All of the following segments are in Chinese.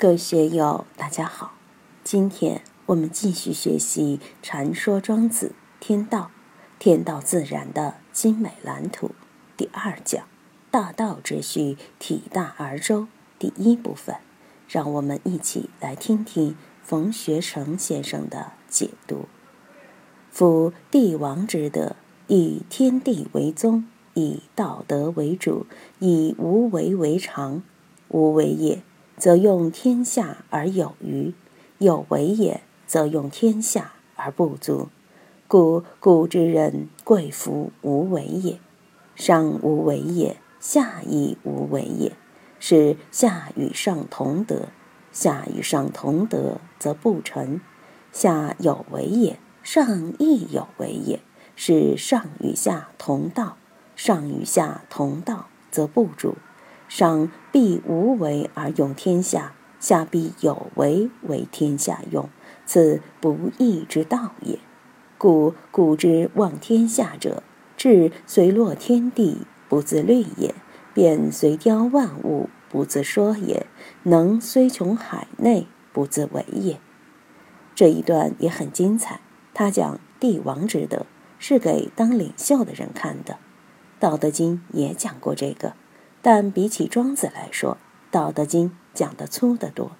各位学友，大家好。今天我们继续学习《禅说庄子天道》，天道自然的精美蓝图第二讲“大道之序，体大而周”第一部分。让我们一起来听听冯学成先生的解读。夫帝王之德，以天地为宗，以道德为主，以无为为常。无为也。则用天下而有余，有为也，则用天下而不足。故古之人贵夫无为也，上无为也，下亦无为也。是下与上同德，下与上同德则不成。下有为也，上亦有为也。是上与下同道，上与下同道则不主。上必无为而用天下，下必有为为天下用，此不义之道也。故古之望天下者，志随落天地，不自律也；便随雕万物，不自说也；能虽穷海内，不自为也。这一段也很精彩。他讲帝王之德，是给当领袖的人看的。《道德经》也讲过这个。但比起庄子来说，《道德经》讲的粗得多。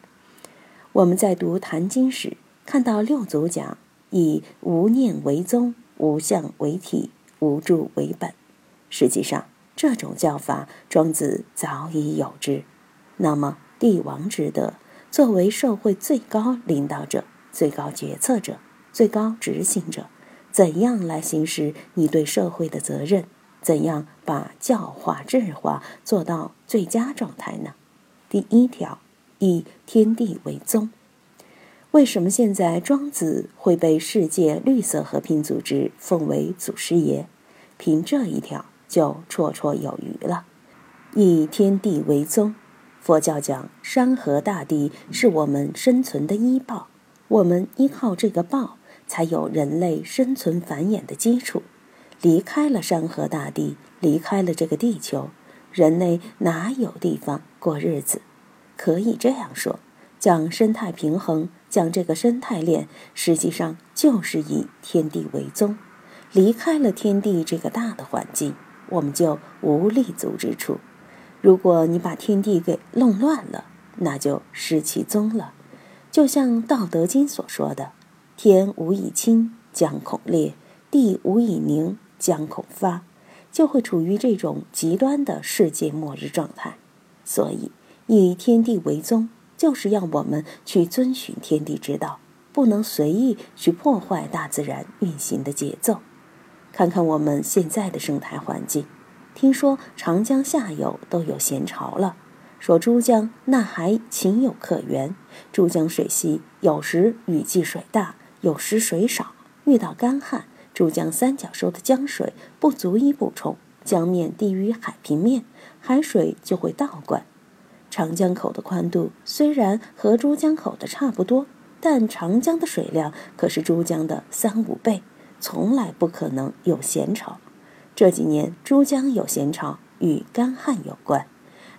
我们在读《坛经》时，看到六祖讲以无念为宗，无相为体，无助为本。实际上，这种教法，庄子早已有之。那么，帝王之德，作为社会最高领导者、最高决策者、最高执行者，怎样来行使你对社会的责任？怎样把教化智化做到最佳状态呢？第一条，以天地为宗。为什么现在庄子会被世界绿色和平组织奉为祖师爷？凭这一条就绰绰有余了。以天地为宗，佛教讲山河大地是我们生存的依报，我们依靠这个报，才有人类生存繁衍的基础。离开了山河大地，离开了这个地球，人类哪有地方过日子？可以这样说，讲生态平衡，讲这个生态链，实际上就是以天地为宗。离开了天地这个大的环境，我们就无立足之处。如果你把天地给弄乱了，那就失其宗了。就像《道德经》所说的：“天无以清，将恐裂；地无以宁。”将恐发，就会处于这种极端的世界末日状态。所以，以天地为宗，就是要我们去遵循天地之道，不能随意去破坏大自然运行的节奏。看看我们现在的生态环境，听说长江下游都有咸潮了，说珠江那还情有可原。珠江水系有时雨季水大，有时水少，遇到干旱。珠江三角洲的江水不足以补充，江面低于海平面，海水就会倒灌。长江口的宽度虽然和珠江口的差不多，但长江的水量可是珠江的三五倍，从来不可能有咸潮。这几年珠江有咸潮，与干旱有关。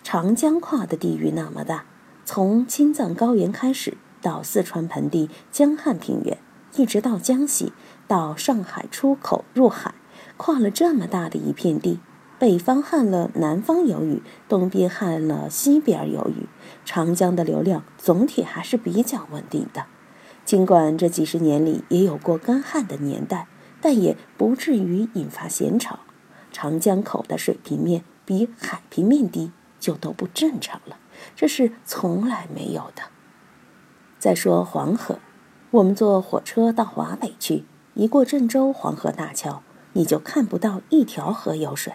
长江跨的地域那么大，从青藏高原开始，到四川盆地江汉平原。一直到江西，到上海出口入海，跨了这么大的一片地，北方旱了，南方有雨，东边旱了，西边有雨，长江的流量总体还是比较稳定的。尽管这几十年里也有过干旱的年代，但也不至于引发咸潮。长江口的水平面比海平面低，就都不正常了，这是从来没有的。再说黄河。我们坐火车到华北去，一过郑州黄河大桥，你就看不到一条河有水，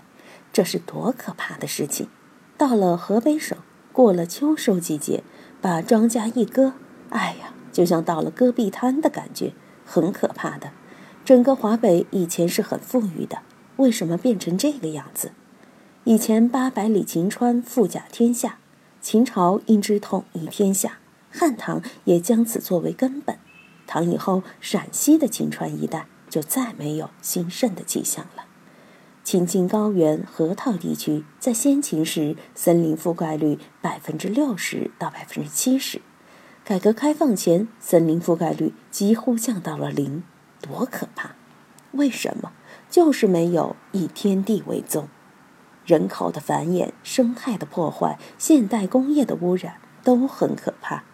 这是多可怕的事情！到了河北省，过了秋收季节，把庄稼一割，哎呀，就像到了戈壁滩的感觉，很可怕的。整个华北以前是很富裕的，为什么变成这个样子？以前八百里秦川，富甲天下，秦朝因之统一天下，汉唐也将此作为根本。唐以后，陕西的秦川一带就再没有兴盛的迹象了。秦晋高原河套地区在先秦时，森林覆盖率百分之六十到百分之七十，改革开放前森林覆盖率几乎降到了零，多可怕！为什么？就是没有以天地为宗。人口的繁衍、生态的破坏、现代工业的污染都很可怕。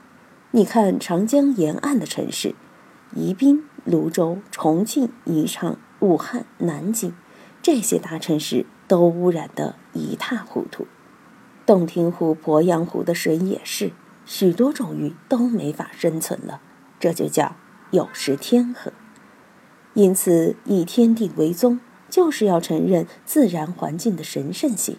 你看长江沿岸的城市，宜宾、泸州、重庆、宜昌、武汉、南京，这些大城市都污染得一塌糊涂。洞庭湖、鄱阳湖的水也是，许多种鱼都没法生存了。这就叫有失天和。因此，以天地为宗。就是要承认自然环境的神圣性。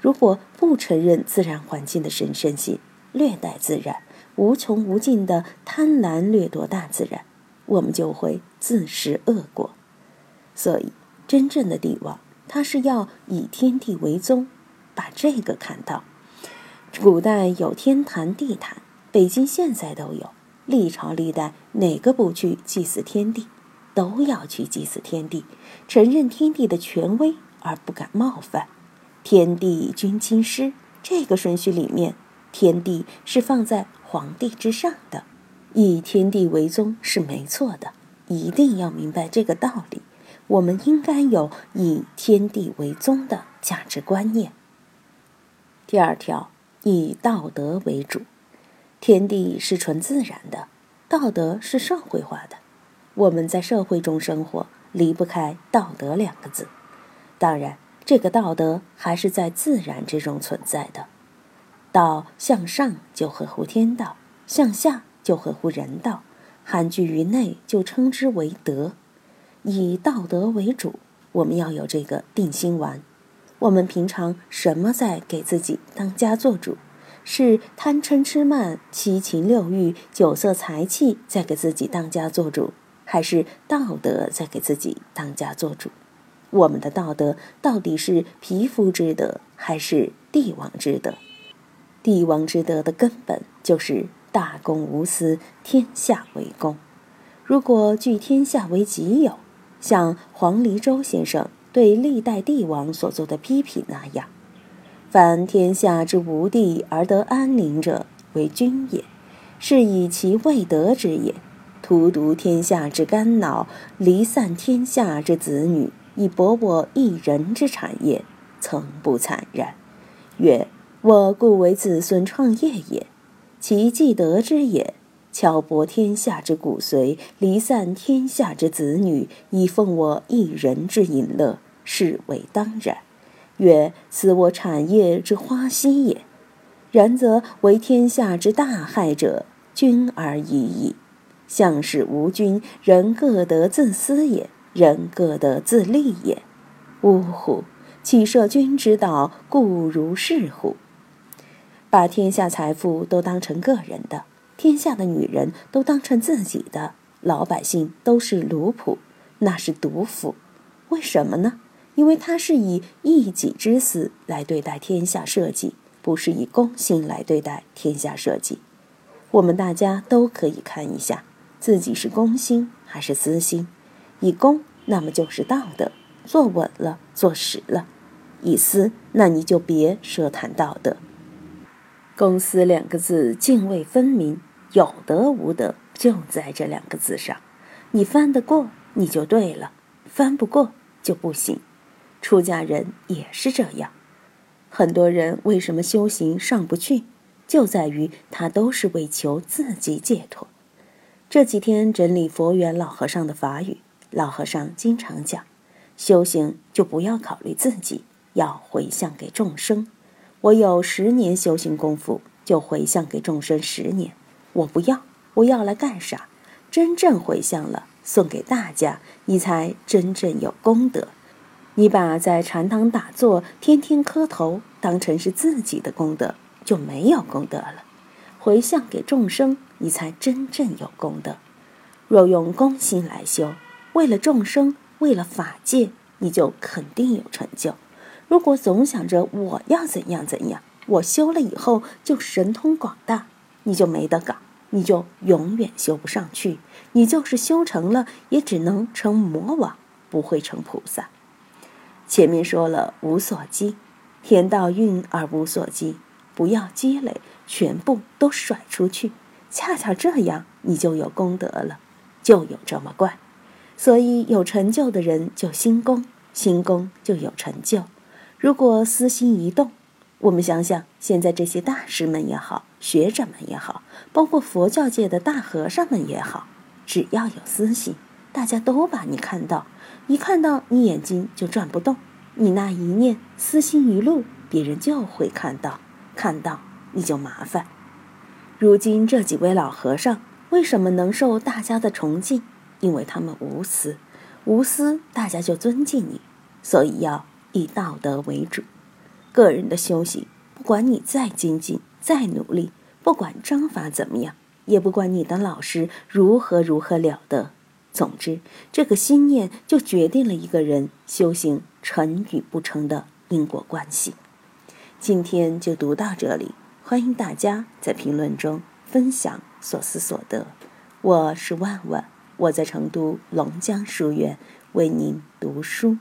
如果不承认自然环境的神圣性，虐待自然，无穷无尽的贪婪掠夺大自然，我们就会自食恶果。所以，真正的帝王，他是要以天地为宗，把这个看到。古代有天坛、地坛，北京现在都有。历朝历代哪个不去祭祀天地？都要去祭祀天地，承认天地的权威而不敢冒犯。天地君亲师这个顺序里面，天地是放在皇帝之上的，以天地为宗是没错的。一定要明白这个道理，我们应该有以天地为宗的价值观念。第二条，以道德为主。天地是纯自然的，道德是社会化的。我们在社会中生活，离不开道德两个字。当然，这个道德还是在自然之中存在的。道向上就合乎天道，向下就合乎人道，含聚于内就称之为德。以道德为主，我们要有这个定心丸。我们平常什么在给自己当家做主？是贪嗔痴慢、七情六欲、酒色财气在给自己当家做主？还是道德在给自己当家做主？我们的道德到底是皮肤之德，还是帝王之德？帝王之德的根本就是大公无私，天下为公。如果据天下为己有，像黄黎周先生对历代帝王所做的批评那样，凡天下之无地而得安宁者，为君也，是以其未得之也。荼毒天下之肝脑，离散天下之子女，以博我一人之产业，曾不惨然。曰：我故为子孙创业也，其既得之也。巧博天下之骨髓，离散天下之子女，以奉我一人之淫乐，是为当然。曰：此我产业之花息也。然则为天下之大害者，君而已矣。相是无君，人各得自私也，人各得自利也。呜呼！岂设君之道，故如是乎？把天下财富都当成个人的，天下的女人都当成自己的，老百姓都是奴仆，那是毒妇。为什么呢？因为他是以一己之私来对待天下社稷，不是以公心来对待天下社稷。我们大家都可以看一下。自己是公心还是私心？以公，那么就是道德，坐稳了，坐实了；以私，那你就别奢谈道德。公私两个字泾渭分明，有德无德就在这两个字上。你翻得过，你就对了；翻不过就不行。出家人也是这样。很多人为什么修行上不去，就在于他都是为求自己解脱。这几天整理佛缘老和尚的法语，老和尚经常讲，修行就不要考虑自己，要回向给众生。我有十年修行功夫，就回向给众生十年。我不要，我要来干啥？真正回向了，送给大家，你才真正有功德。你把在禅堂打坐、天天磕头当成是自己的功德，就没有功德了。回向给众生。你才真正有功德。若用公心来修，为了众生，为了法界，你就肯定有成就。如果总想着我要怎样怎样，我修了以后就神通广大，你就没得搞，你就永远修不上去。你就是修成了，也只能成魔王，不会成菩萨。前面说了无所积，天道运而无所积，不要积累，全部都甩出去。恰恰这样，你就有功德了，就有这么怪。所以有成就的人就心功，心功就有成就。如果私心一动，我们想想，现在这些大师们也好，学者们也好，包括佛教界的大和尚们也好，只要有私心，大家都把你看到，一看到你眼睛就转不动，你那一念私心一路，别人就会看到，看到你就麻烦。如今这几位老和尚为什么能受大家的崇敬？因为他们无私，无私大家就尊敬你，所以要以道德为主。个人的修行，不管你再精进、再努力，不管章法怎么样，也不管你的老师如何如何了得，总之，这个心念就决定了一个人修行成与不成的因果关系。今天就读到这里，欢迎大家在评论中分享所思所得。我是万万。我在成都龙江书院为您读书。